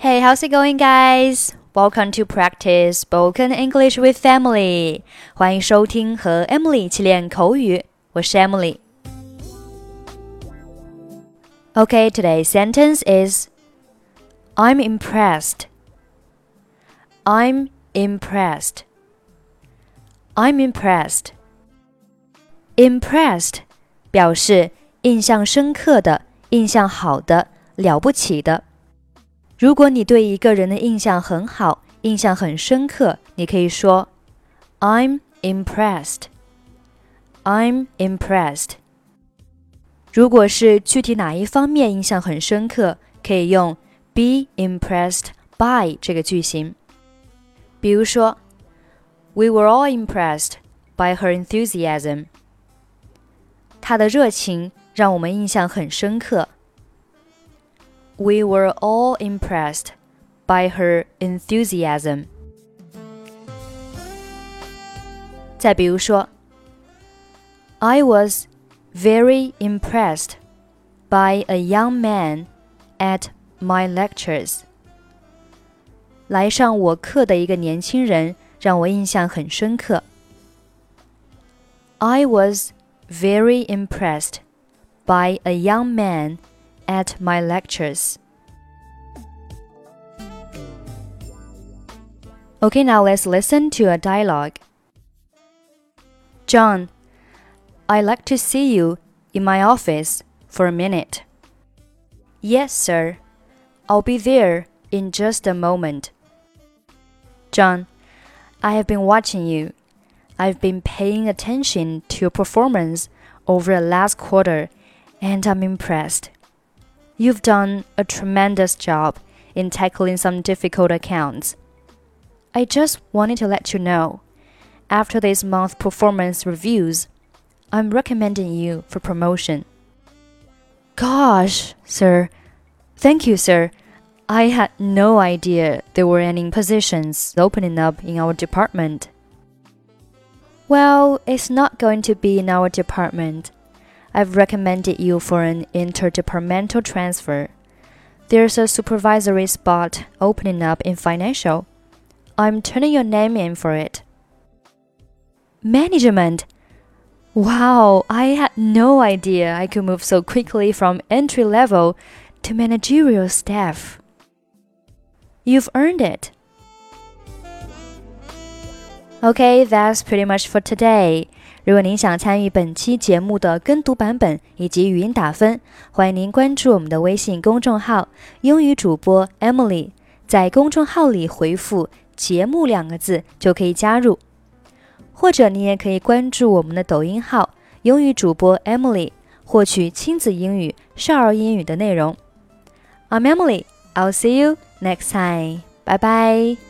Hey, how's it going, guys? Welcome to practice spoken English with Emily. 欢迎收听和 Emily 一起练口语。我是 Emily。Okay, today's sentence is I'm impressed. I'm impressed. I'm impressed. Impressed 表示印象深刻的、印象好的、了不起的。如果你对一个人的印象很好，印象很深刻，你可以说 "I'm impressed." I'm impressed. 如果是具体哪一方面印象很深刻，可以用 be impressed by 这个句型。比如说，We were all impressed by her enthusiasm. 她的热情让我们印象很深刻。we were all impressed by her enthusiasm. 再比如说，I was very impressed by a young man at my lectures. 来上我课的一个年轻人让我印象很深刻。I was very impressed by a young man at my lectures. Okay, now let's listen to a dialogue. John, I'd like to see you in my office for a minute. Yes, sir. I'll be there in just a moment. John, I have been watching you. I've been paying attention to your performance over the last quarter, and I'm impressed. You've done a tremendous job in tackling some difficult accounts. I just wanted to let you know, after this month's performance reviews, I'm recommending you for promotion. Gosh, sir. Thank you, sir. I had no idea there were any positions opening up in our department. Well, it's not going to be in our department. I've recommended you for an interdepartmental transfer. There's a supervisory spot opening up in financial. I'm turning your name in for it. Management? Wow, I had no idea I could move so quickly from entry level to managerial staff. You've earned it. Okay, that's pretty much for today. 如果您想参与本期节目的跟读版本以及语音打分，欢迎您关注我们的微信公众号“英语主播 Emily”。在公众号里回复“节目”两个字就可以加入，或者你也可以关注我们的抖音号“英语主播 Emily”，获取亲子英语、少儿英语的内容。I'm Emily. I'll see you next time. Bye bye.